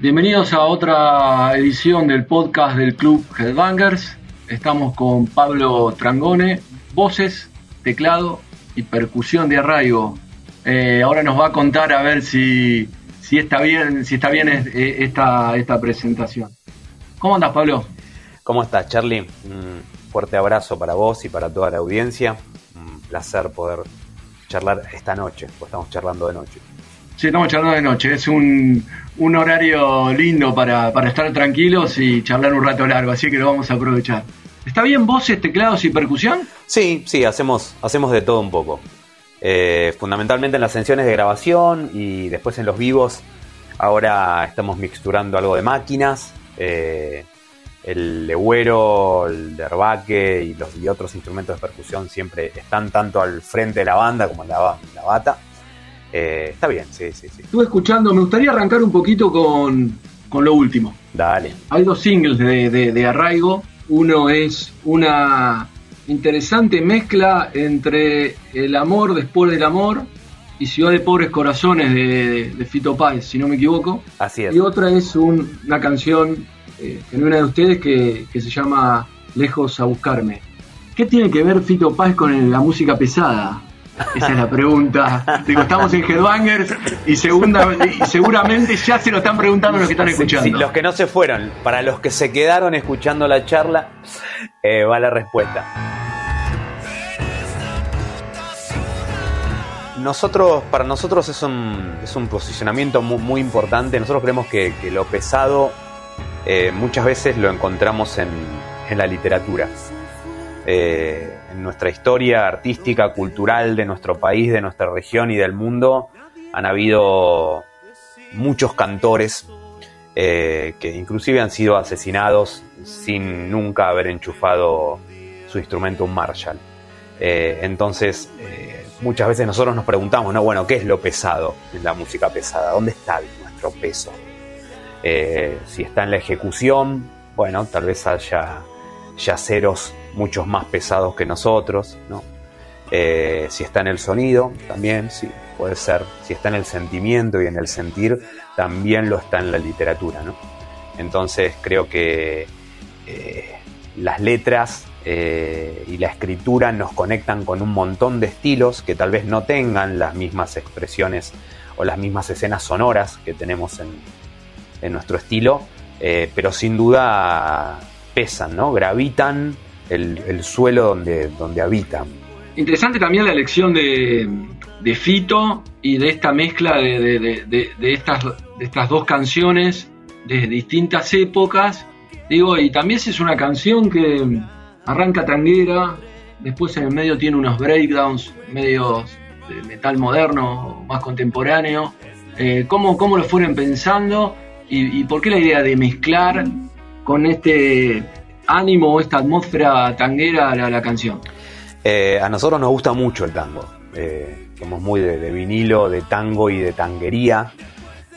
Bienvenidos a otra edición del podcast del Club Headbangers. Estamos con Pablo Trangone, voces, teclado y percusión de arraigo. Eh, ahora nos va a contar a ver si, si está bien, si está bien esta, esta presentación. ¿Cómo andas, Pablo? ¿Cómo estás, Charlie? Un fuerte abrazo para vos y para toda la audiencia. Un placer poder charlar esta noche, pues estamos charlando de noche. Sí, estamos charlando de noche. Es un, horario lindo para, estar tranquilos y charlar un rato largo, así que lo vamos a aprovechar. ¿Está bien voces, teclados y percusión? Sí, sí, hacemos, hacemos de todo un poco. Eh, fundamentalmente en las sesiones de grabación y después en los vivos. Ahora estamos mixturando algo de máquinas. Eh, el legüero, el derbaque y los y otros instrumentos de percusión siempre están tanto al frente de la banda como en la, la bata. Eh, está bien, sí, sí, sí. Estuve escuchando, me gustaría arrancar un poquito con, lo último. Dale. Hay dos singles de, Arraigo. Uno es una interesante mezcla entre El amor después del amor y Ciudad de Pobres Corazones de, Fito Páez, si no me equivoco. Así es. Y otra es una canción eh, una de ustedes que, que, se llama Lejos a Buscarme. ¿Qué tiene que ver Fito Páez con la música pesada? Esa es la pregunta. Digo, estamos en Headbangers y, segunda, y seguramente ya se lo están preguntando los que están escuchando. los que no se fueron, para los que se quedaron escuchando la charla, eh, va la respuesta. Nosotros, para nosotros es un, es un posicionamiento muy, importante. Nosotros creemos que, lo pesado eh, muchas veces lo encontramos en, en la literatura. Eh, en nuestra historia artística, cultural de nuestro país, de nuestra región y del mundo, han habido muchos cantores eh, que inclusive han sido asesinados sin nunca haber enchufado su instrumento un Marshall. Eh, entonces, eh, muchas veces nosotros nos preguntamos, ¿no? Bueno, ¿qué es lo pesado en la música pesada? ¿Dónde está nuestro peso? si está en la ejecución, bueno, tal vez haya yaceros muchos más pesados que nosotros, ¿no? Eh, si está en el sonido, también, sí, puede ser. Si está en el sentimiento y en el sentir, también lo está en la literatura, ¿no? Entonces creo que eh, las letras eh, y la escritura nos conectan con un montón de estilos que tal vez no tengan las mismas expresiones o las mismas escenas sonoras que tenemos en, en nuestro estilo, pero sin duda pesan, ¿no? Gravitan el, suelo donde, donde habitan. Interesante también la elección de, Fito y de esta mezcla de, estas, de estas dos canciones de distintas épocas. Digo, y también es una canción que arranca tanguera, después en el medio tiene unos breakdowns medios de metal moderno, más contemporáneo. Eh, ¿cómo, ¿Cómo lo fueron pensando? Y, por qué la idea de mezclar con este ánimo, esta atmósfera tanguera a la, canción? Eh, a nosotros nos gusta mucho el tango. Eh, somos muy de, vinilo, de tango y de tanguería.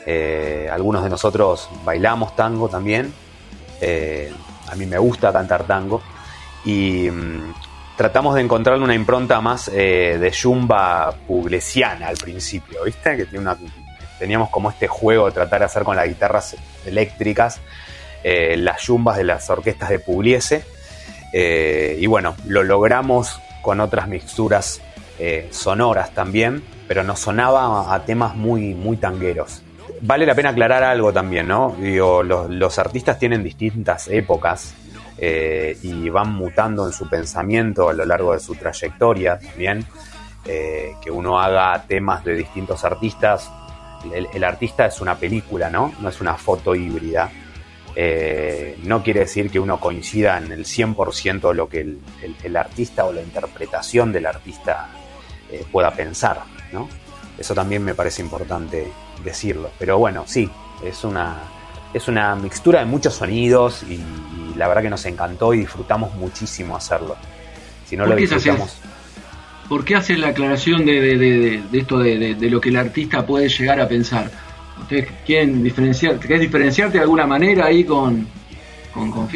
Eh, algunos de nosotros bailamos tango también. a mí me gusta cantar tango. Y mm, tratamos de encontrarle una impronta más de yumba puglesiana al principio, ¿viste? Que tiene una, teníamos como este juego de tratar de hacer con las guitarras eléctricas eh, las yumbas de las orquestas de Pugliese. Eh, y bueno, lo logramos con otras mixturas eh, sonoras también, pero nos sonaba a temas muy, muy tangueros. Vale la pena aclarar algo también, ¿no? Digo, los, artistas tienen distintas épocas y van mutando en su pensamiento a lo largo de su trayectoria también. que uno haga temas de distintos artistas. El, el, artista es una película, ¿no? No es una foto híbrida. Eh, no quiere decir que uno coincida en el 100% de lo que el, artista o la interpretación del artista eh, pueda pensar, ¿no? Eso también me parece importante decirlo. Pero bueno, sí, es una, es una mixtura de muchos sonidos y, la verdad que nos encantó y disfrutamos muchísimo hacerlo. Si no lo disfrutamos... ¿Por qué haces la aclaración de, esto de, lo que el artista puede llegar a pensar? ¿Ustedes quieren diferenciar, querés diferenciarte de alguna manera ahí con, con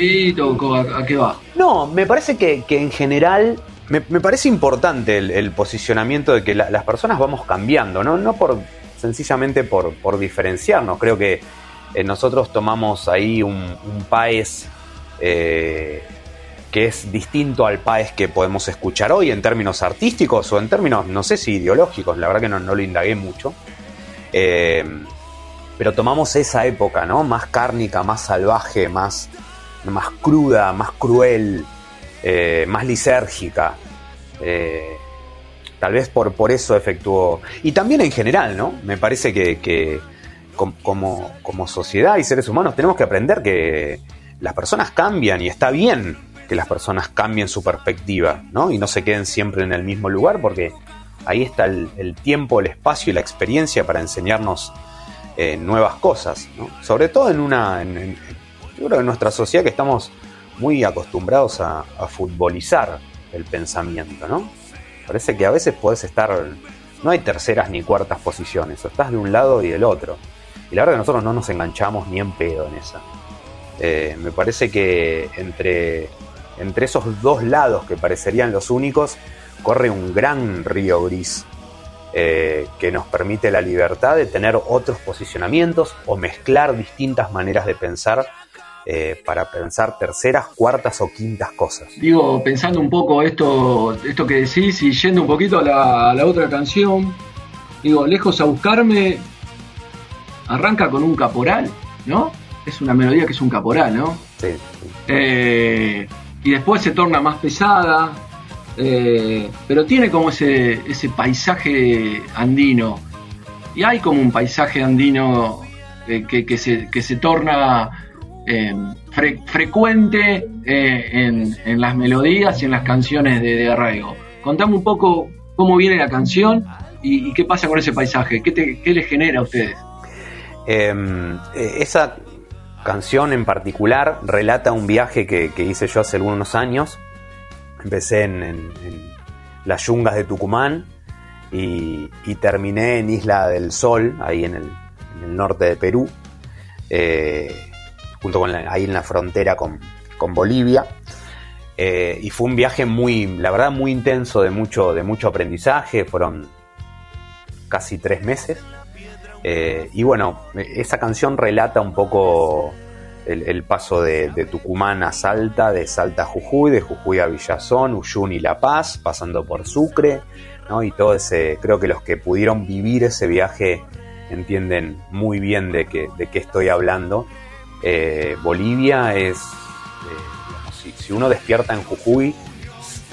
a, qué va? No, me parece que, en general me, parece importante el, posicionamiento de que las personas vamos cambiando, ¿no? No por sencillamente por, por diferenciarnos. Creo que eh, nosotros tomamos ahí un, país eh, que es distinto al país que podemos escuchar hoy en términos artísticos o en términos, no sé si ideológicos, la verdad que no, lo indagué mucho. Eh, pero tomamos esa época, ¿no? Más cárnica, más salvaje, más, más cruda, más cruel, más lisérgica. tal vez por, por eso efectuó. Y también en general, ¿no? Me parece que como, como sociedad y seres humanos tenemos que aprender que las personas cambian y está bien que las personas cambien su perspectiva, ¿no? Y no se queden siempre en el mismo lugar porque ahí está el, tiempo, el espacio y la experiencia para enseñarnos eh, nuevas cosas, ¿no? Sobre todo en una, en, yo creo en nuestra sociedad que estamos muy acostumbrados a, a futbolizar el pensamiento, ¿no? Parece que a veces puedes estar, no hay terceras ni cuartas posiciones, o estás de un lado y del otro. Y la verdad que nosotros no nos enganchamos ni en pedo en esa. Eh, me parece que entre, entre esos dos lados que parecerían los únicos, corre un gran río gris eh, que nos permite la libertad de tener otros posicionamientos o mezclar distintas maneras de pensar eh, para pensar terceras, cuartas o quintas cosas. Digo, pensando un poco esto, esto que decís y yendo un poquito a la, a la otra canción, digo, lejos a buscarme, arranca con un caporal, ¿no? Es una melodía que es un caporal, ¿no? Sí. Eh, y después se torna más pesada, eh, pero tiene como ese, ese paisaje andino. Y hay como un paisaje andino eh, que, se, que se torna frecuente en, las melodías y en las canciones de, arraigo. Contame un poco cómo viene la canción y, qué pasa con ese paisaje, qué, te, qué les genera a ustedes. Em, eh, esa canción en particular relata un viaje que, hice yo hace algunos años. Empecé en, las yungas de Tucumán y, terminé en Isla del Sol, ahí en el, norte de Perú, eh, junto con ahí en la frontera con, Bolivia. Eh, y fue un viaje muy, la verdad, muy intenso, de mucho, de mucho aprendizaje. Fueron casi tres meses. Eh, y bueno, esa canción relata un poco el, paso de, Tucumán a Salta, de Salta a Jujuy, de Jujuy a Villazón, Uyuni y La Paz, pasando por Sucre, ¿no? Y todo ese, creo que los que pudieron vivir ese viaje entienden muy bien de, qué estoy hablando. Eh, Bolivia es, eh, si, uno despierta en Jujuy,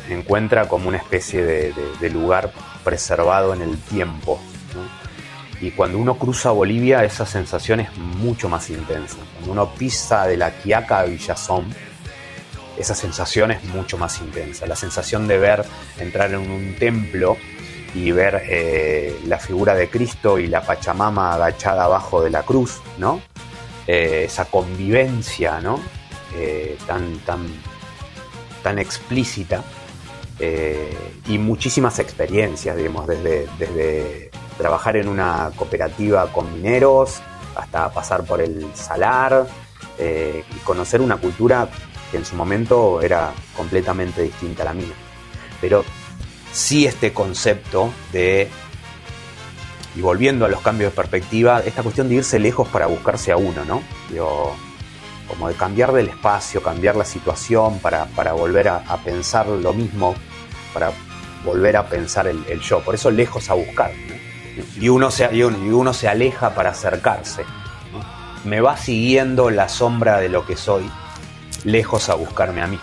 encuentra como una especie de lugar preservado en el tiempo, y cuando uno cruza Bolivia, esa sensación es mucho más intensa. Cuando uno pisa de la Quiaca a Villazón, esa sensación es mucho más intensa. La sensación de ver, entrar en un templo y ver eh, la figura de Cristo y la Pachamama agachada abajo de la cruz, ¿no? Eh, esa convivencia, ¿no? Eh, tan, tan, tan explícita. y muchísimas experiencias, digamos, desde, desde trabajar en una cooperativa con mineros, hasta pasar por el salar eh, y conocer una cultura que en su momento era completamente distinta a la mía. Pero sí este concepto de, y volviendo a los cambios de perspectiva, esta cuestión de irse lejos para buscarse a uno, ¿no? como de cambiar del espacio, cambiar la situación para, volver a, pensar lo mismo, para volver a pensar el, yo. Por eso lejos a buscar. Y uno se, y uno se aleja para acercarse. Me va siguiendo la sombra de lo que soy, lejos a buscarme a mí.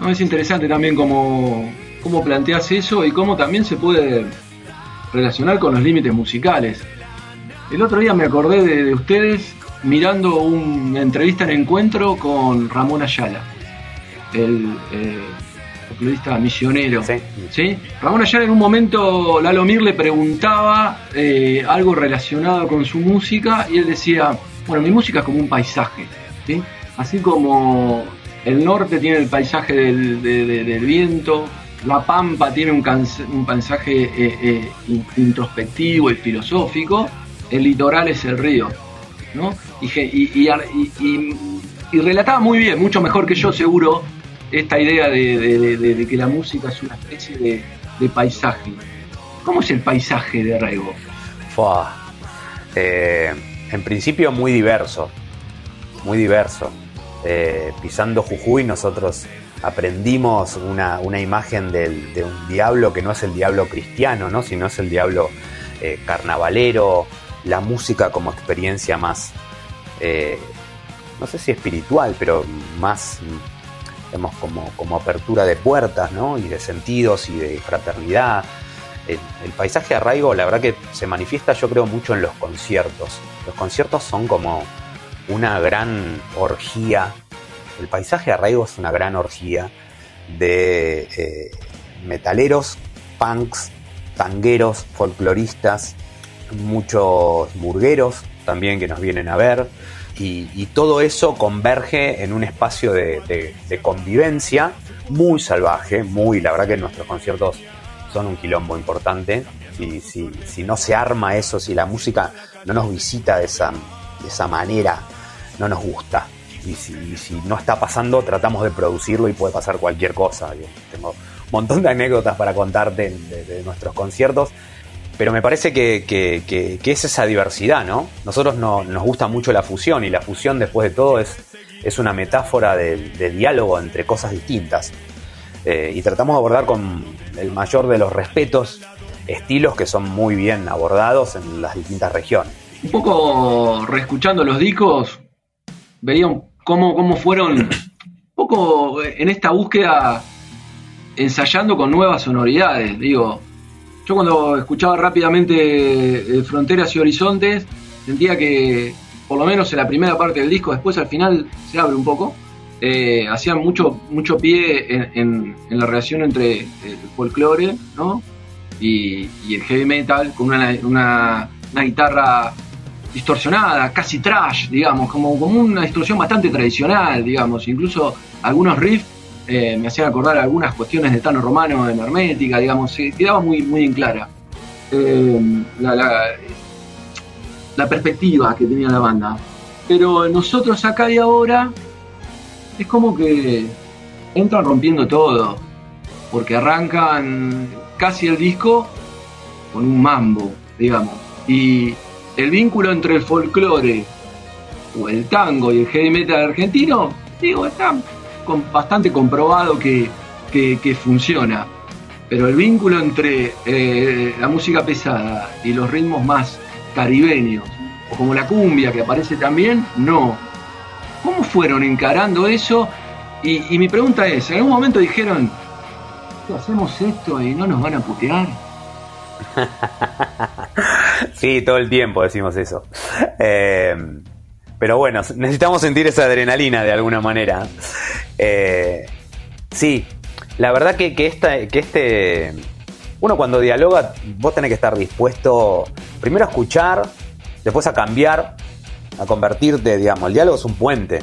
No, es interesante también cómo, cómo planteas eso y cómo también se puede relacionar con los límites musicales. El otro día me acordé de, ustedes mirando una entrevista en encuentro con Ramón Ayala, el, eh, periodista misionero. Sí. Ramón Ayala en un momento, Lalo Mir le preguntaba eh, algo relacionado con su música y él decía, bueno, mi música es como un paisaje, ¿sí? Así como el norte tiene el paisaje del, viento, la Pampa tiene un, un paisaje eh, eh, introspectivo y filosófico, el litoral es el río. ¿no? y, y, relataba muy bien, mucho mejor que yo seguro, esta idea de, que la música es una especie de, paisaje. ¿Cómo es el paisaje de Arraigo? Eh, en principio muy diverso, muy diverso. Eh, pisando Jujuy nosotros aprendimos una, imagen de un diablo que no es el diablo cristiano, ¿no? sino es el diablo eh, carnavalero, la música como experiencia más, eh, no sé si espiritual, pero más, digamos, como, como apertura de puertas, ¿no? Y de sentidos y de fraternidad. El, paisaje de arraigo, la verdad que se manifiesta yo creo mucho en los conciertos. Los conciertos son como una gran orgía. El paisaje de arraigo es una gran orgía de eh, metaleros, punks, tangueros, folcloristas, muchos burgueros también que nos vienen a ver. Y, todo eso converge en un espacio de, convivencia muy salvaje, muy, la verdad que nuestros conciertos son un quilombo importante. Si, si no se arma eso, si la música no nos visita de esa, de esa manera, no nos gusta. Y si, no está pasando, tratamos de producirlo y puede pasar cualquier cosa. tengo un montón de anécdotas para contarte de nuestros conciertos pero me parece que, es esa diversidad, ¿no? Nosotros no, nos gusta mucho la fusión y la fusión después de todo es, es una metáfora de, diálogo entre cosas distintas. Eh, y tratamos de abordar con el mayor de los respetos estilos que son muy bien abordados en las distintas regiones. Un poco reescuchando los discos, veían cómo, cómo fueron un poco en esta búsqueda ensayando con nuevas sonoridades. Digo, yo cuando escuchaba rápidamente eh, Fronteras y Horizontes, sentía que, por lo menos en la primera parte del disco, después al final se abre un poco, eh, hacían mucho, mucho pie en, la relación entre el folclore y, el heavy metal, con una, guitarra distorsionada, casi trash, digamos, como, como una distorsión bastante tradicional, digamos, incluso algunos riffs eh, me hacían acordar algunas cuestiones de Tano Romano en Hermética, digamos, quedaba muy, muy en clara eh, la, perspectiva que tenía la banda. Pero nosotros acá y ahora es como que entran rompiendo todo, porque arrancan casi el disco con un mambo, digamos. Y el vínculo entre el folclore o el tango y el heavy metal argentino, digo, está bastante comprobado que, funciona. Pero el vínculo entre eh, la música pesada y los ritmos más caribeños, o como la cumbia que aparece también, no. ¿Cómo fueron encarando eso? Y, mi pregunta es, ¿en algún momento dijeron, hacemos esto y no nos van a putear? sí, todo el tiempo decimos eso. Eh, pero bueno, necesitamos sentir esa adrenalina de alguna manera. Eh, sí, la verdad que, que, que este. Uno cuando dialoga, vos tenés que estar dispuesto primero a escuchar, después a cambiar, a convertirte, digamos. El diálogo es un puente.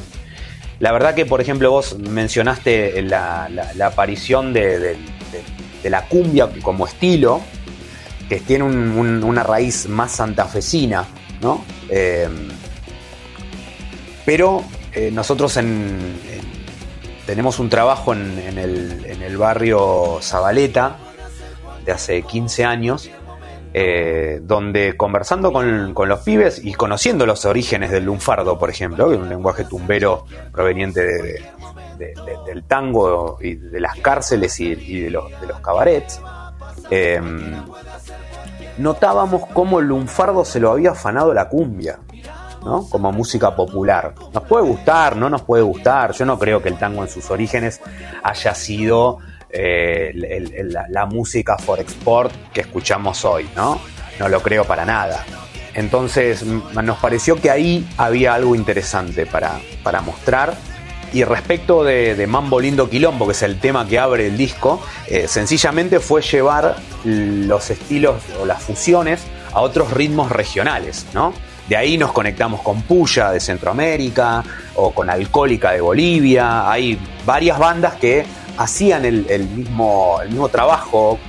La verdad que, por ejemplo, vos mencionaste la, aparición de, la cumbia como estilo, que tiene una raíz más santafesina, ¿no? Eh, pero eh, nosotros tenemos un trabajo en, el, barrio Zabaleta de hace 15 años, eh, donde conversando con, los pibes y conociendo los orígenes del lunfardo, por ejemplo, un lenguaje tumbero proveniente del tango y de las cárceles y, de, los, cabarets, eh, notábamos cómo el lunfardo se lo había afanado la cumbia. Como música popular. Nos puede gustar, no nos puede gustar. Yo no creo que el tango en sus orígenes haya sido eh, la, música for export que escuchamos hoy, ¿no? No lo creo para nada. Entonces nos pareció que ahí había algo interesante para, para mostrar. Y respecto de, Mambo Lindo Quilombo, que es el tema que abre el disco, eh, sencillamente fue llevar los estilos o las fusiones a otros ritmos regionales, ¿no? De ahí nos conectamos con Puya de Centroamérica o con Alcohólica de Bolivia. Hay varias bandas que hacían el, mismo, trabajo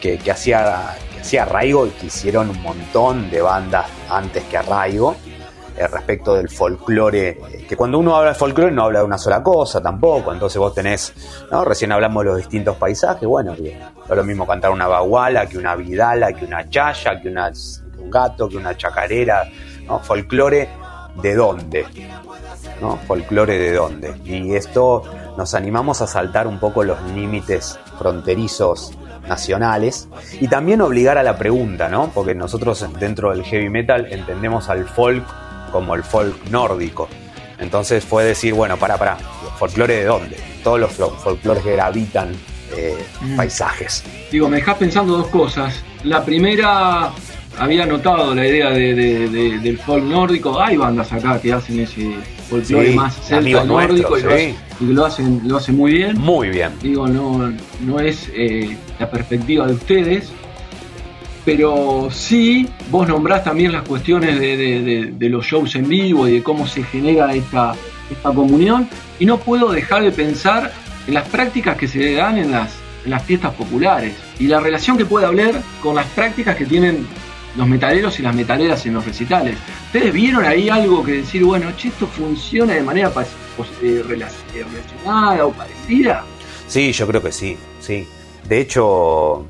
que, hacía, que hacía Arraigo y que hicieron un montón de bandas antes que Arraigo respecto del folclore. Que cuando uno habla de folclore no habla de una sola cosa tampoco. Entonces vos tenés, ¿no? recién hablamos de los distintos paisajes. Bueno, no es lo mismo cantar una baguala que una vidala, que una chaya, que una gato, que una chacarera, ¿no? Folclore de dónde, ¿no? Folclore de dónde. Y esto nos animamos a saltar un poco los límites fronterizos nacionales y también obligar a la pregunta, ¿no? Porque nosotros dentro del heavy metal entendemos al folk como el folk nórdico. Entonces fue decir, bueno, para, para, folclore de dónde? Todos los folclores que gravitan eh, mm. paisajes. Digo, me dejas pensando dos cosas. La primera, había notado la idea del folk nórdico. Hay bandas acá que hacen ese folclore más celta nórdico y, lo hacen, lo hacen muy bien. Muy bien. Digo, no, no es eh, la perspectiva de ustedes. Pero sí, vos nombrás también las cuestiones de, los shows en vivo y de cómo se genera esta, esta comunión. Y no puedo dejar de pensar en las prácticas que se dan en las, en las fiestas populares y la relación que puede haber con las prácticas que tienen los metaleros y las metaleras en los recitales. ¿Ustedes vieron ahí algo que decir, bueno, che, esto funciona de manera eh, relacionada o parecida? Sí, yo creo que sí, sí. De hecho,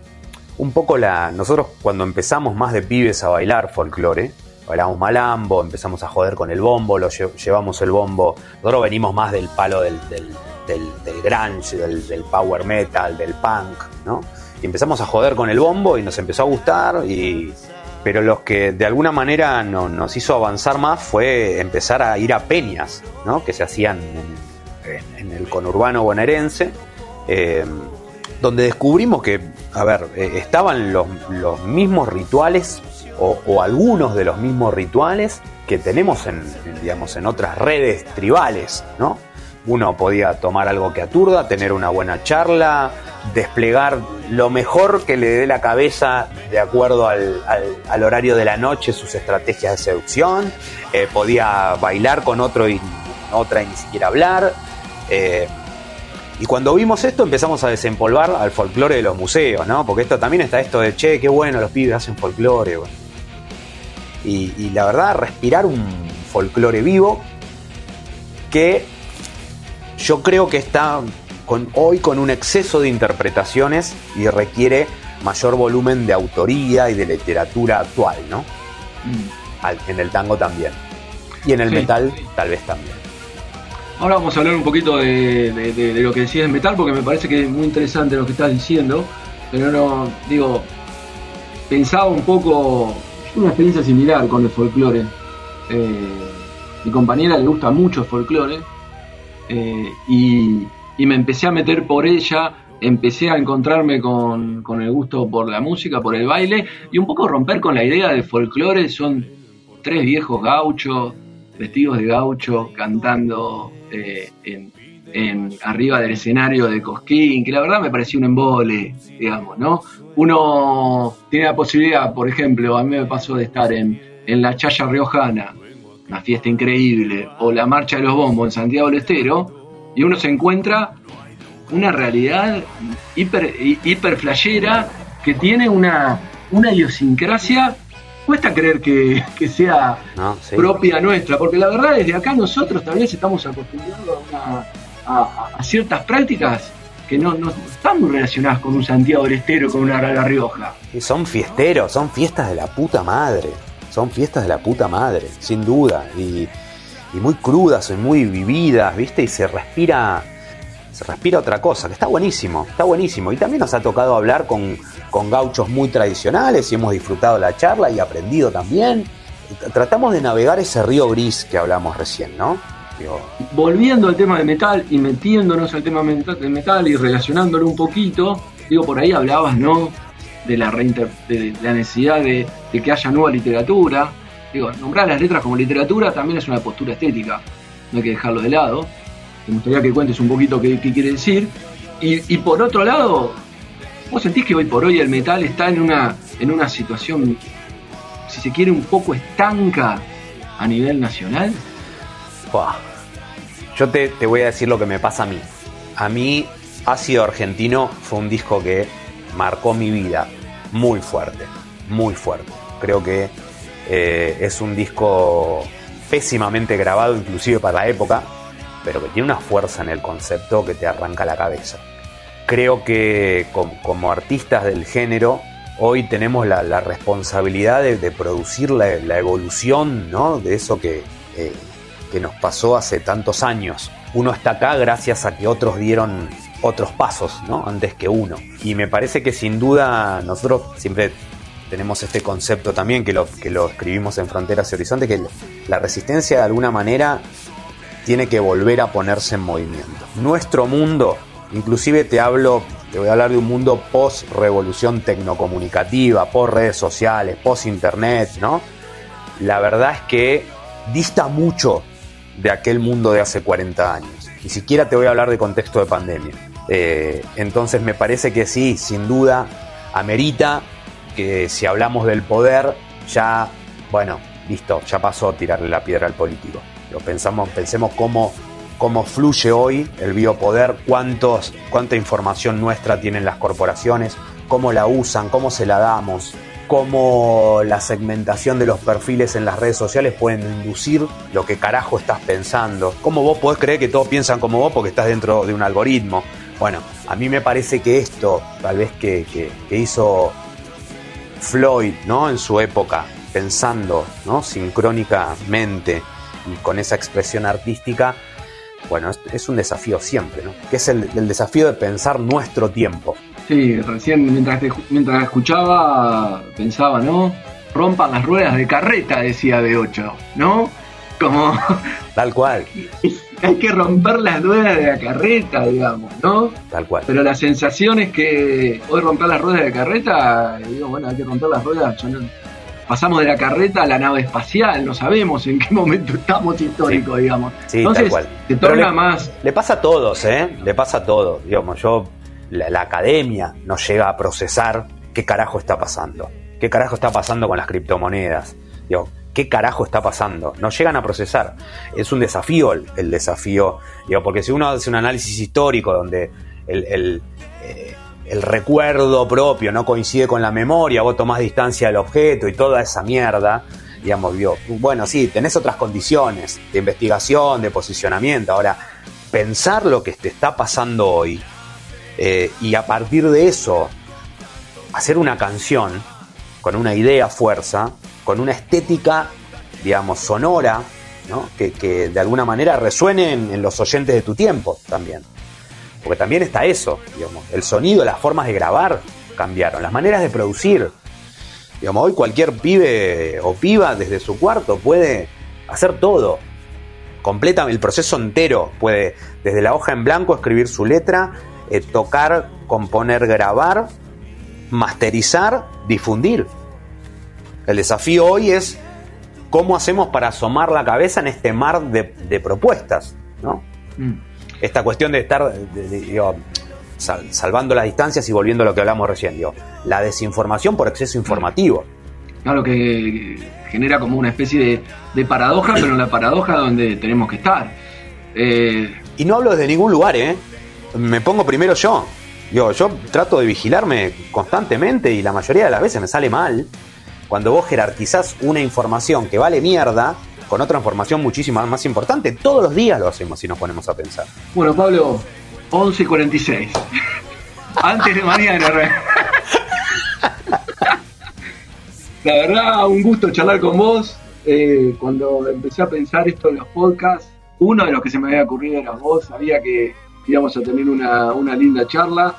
un poco la. Nosotros cuando empezamos más de pibes a bailar folclore, bailamos malambo, empezamos a joder con el bombo, lo llevamos el bombo. Nosotros venimos más del palo del, del, del, grunge, del, power metal, del punk, ¿no? Y empezamos a joder con el bombo y nos empezó a gustar y pero los que de alguna manera no, nos hizo avanzar más fue empezar a ir a peñas, ¿no? que se hacían en, el conurbano bonaerense, eh, donde descubrimos que, a ver, eh, estaban los, mismos rituales o, algunos de los mismos rituales que tenemos en, digamos, en otras redes tribales, ¿no? Uno podía tomar algo que aturda, tener una buena charla, desplegar lo mejor que le dé la cabeza de acuerdo al, horario de la noche, sus estrategias de seducción, eh, podía bailar con otro y otra y ni siquiera hablar. Eh, y cuando vimos esto empezamos a desempolvar al folclore de los museos, ¿no? Porque esto también está esto de, che, qué bueno, los pibes hacen folclore. Y, y la verdad, respirar un folclore vivo que yo creo que está con, hoy con un exceso de interpretaciones y requiere mayor volumen de autoría y de literatura actual, ¿no? Mm. en el tango también. Y en el metal tal vez también. Ahora vamos a hablar un poquito de, lo que decías en metal, porque me parece que es muy interesante lo que estás diciendo. Pero no, digo, pensaba un poco, una experiencia similar con el folclore. Eh, mi compañera le gusta mucho el folclore. Eh, y, y me empecé a meter por ella, empecé a encontrarme con, el gusto por la música, por el baile y un poco romper con la idea de folclore. Son tres viejos gauchos, vestidos de gaucho, cantando eh, en, arriba del escenario de Cosquín, que la verdad me pareció un embole, digamos, ¿no? Uno tiene la posibilidad, por ejemplo, a mí me pasó de estar en, en la Chaya Riojana, una fiesta increíble, o la Marcha de los Bombos en Santiago del Estero, y uno se encuentra una realidad hiper, hiper flashera que tiene una, una idiosincrasia. Cuesta creer que, sea propia nuestra, porque la verdad es que acá nosotros tal vez estamos acostumbrados a, ciertas prácticas que no, no, están muy relacionadas con un Santiago del Estero, con una La Rioja. Y son fiesteros, son fiestas de la puta madre. Son fiestas de la puta madre, sin duda. Y, y muy crudas y muy vividas, ¿viste? Y se respira se respira otra cosa, que está buenísimo, está buenísimo. Y también nos ha tocado hablar con, con gauchos muy tradicionales y hemos disfrutado la charla y aprendido también. Tratamos de navegar ese río gris que hablamos recién, ¿no? Volviendo al tema de metal y metiéndonos al tema de metal y relacionándolo un poquito, digo, por ahí hablabas, ¿no? De la, de la necesidad de, de que haya nueva literatura, Digo, nombrar las letras como literatura también es una postura estética, no hay que dejarlo de lado. Me gustaría que cuentes un poquito qué, quiere decir. Y, por otro lado, ¿vos sentís que hoy por hoy el metal está en una, en una situación, si se quiere, un poco estanca a nivel nacional? Yo te, te voy a decir lo que me pasa a mí. A mí, Ácido Argentino fue un disco que marcó mi vida muy fuerte, muy fuerte. Creo que eh, es un disco pésimamente grabado, inclusive para la época, pero que tiene una fuerza en el concepto que te arranca la cabeza. Creo que como, artistas del género hoy tenemos la, responsabilidad de, producir la, evolución ¿no? de eso que, eh, que nos pasó hace tantos años. Uno está acá gracias a que otros dieron otros pasos ¿no? antes que uno. Y me parece que sin duda nosotros siempre tenemos este concepto también que lo, que lo escribimos en Fronteras y Horizonte, que la resistencia de alguna manera tiene que volver a ponerse en movimiento. Nuestro mundo, inclusive te hablo, te voy a hablar de un mundo post revolución tecnocomunicativa, post redes sociales, post internet, ¿no? La verdad es que dista mucho de aquel mundo de hace 40 años. Ni siquiera te voy a hablar de contexto de pandemia. Eh, entonces me parece que sí, sin duda, amerita que si hablamos del poder, ya, bueno, listo, ya pasó tirarle la piedra al político. Lo pensamos, pensemos cómo, cómo fluye hoy el biopoder, cuántos, cuánta información nuestra tienen las corporaciones, cómo la usan, cómo se la damos, cómo la segmentación de los perfiles en las redes sociales pueden inducir lo que carajo estás pensando, cómo vos podés creer que todos piensan como vos porque estás dentro de un algoritmo. Bueno, a mí me parece que esto, tal vez que, que hizo Floyd, ¿no? En su época, pensando, ¿no? Sincrónicamente y con esa expresión artística, bueno, es, un desafío siempre, ¿no? Que es el, desafío de pensar nuestro tiempo. Sí, recién mientras, mientras escuchaba, pensaba, ¿no? Rompan las ruedas de carreta, decía de 8, ¿no? Como. Tal cual. hay que romper las ruedas de la carreta, digamos, ¿no? Tal cual. Pero la sensación es que hoy romper las ruedas de la carreta, digo, bueno, hay que romper las ruedas. Pasamos de la carreta a la nave espacial, no sabemos en qué momento estamos históricos, digamos. Sí, Entonces, tal cual. te torna más. Le pasa a todos, ¿eh? Le pasa a todos. Digamos, yo, la, la academia no llega a procesar qué carajo está pasando. ¿Qué carajo está pasando con las criptomonedas? Digo, ¿qué carajo está pasando? No llegan a procesar. Es un desafío el, desafío, digo, porque si uno hace un análisis histórico donde el, eh, el, recuerdo propio no coincide con la memoria, vos tomás distancia del objeto y toda esa mierda, digamos, bueno, sí, tenés otras condiciones de investigación, de posicionamiento. Ahora, pensar lo que te está pasando hoy eh, y a partir de eso hacer una canción con una idea fuerza, con una estética, digamos, sonora, ¿no? que, de alguna manera resuene en, los oyentes de tu tiempo también. Porque también está eso, digamos, el sonido, las formas de grabar cambiaron, las maneras de producir. Hoy cualquier pibe o piba desde su cuarto puede hacer todo. Completa el proceso entero. Puede desde la hoja en blanco escribir su letra, eh, tocar, componer, grabar, masterizar, difundir. El desafío hoy es cómo hacemos para asomar la cabeza en este mar de, propuestas, ¿no? Mm. Esta cuestión de estar salvando las distancias y volviendo a lo que hablamos recién, digo, la desinformación por exceso informativo. Claro que genera como una especie de, paradoja, pero en la paradoja donde tenemos que estar. Eh, y no hablo desde ningún lugar, ¿eh? Me pongo primero yo. Yo, yo trato de vigilarme constantemente y la mayoría de las veces me sale mal cuando vos jerarquizás una información que vale mierda con otra información muchísimo más importante, todos los días lo hacemos si nos ponemos a pensar. Bueno, Pablo, 11.46. Antes de mañana. La verdad, un gusto charlar con vos. Eh, cuando empecé a pensar esto en los podcasts, uno de los que se me había ocurrido era vos. Sabía que íbamos a tener una, una linda charla.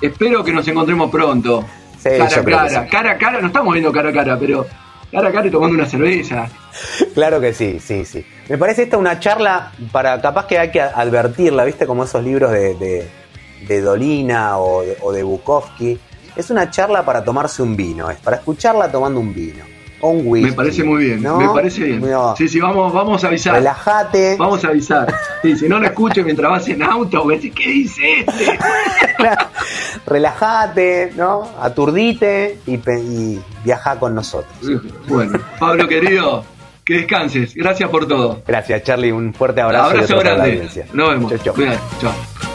Espero que nos encontremos pronto cara a cara, cara a cara, no estamos viendo cara a cara, pero cara a cara y tomando una cerveza. Claro que sí, sí, sí. Me parece esta una charla para, capaz que hay que advertirla, ¿viste? Como esos libros de, de, Dolina o de, o de Bukowski. Es una charla para tomarse un vino, es para escucharla tomando un vino. Me parece muy bien, me parece bien. Sí, sí, vamos, vamos a avisar. Relájate. Vamos a avisar. Sí, si no lo escucho mientras vas en auto, ¿qué dice este? Relájate, ¿no? Aturdite y, y viaja con nosotros. Bueno, Pablo querido, que descanses. Gracias por todo. Gracias, Charlie. Un fuerte abrazo. Abrazo grande. Nos vemos. Chao, chao. chao.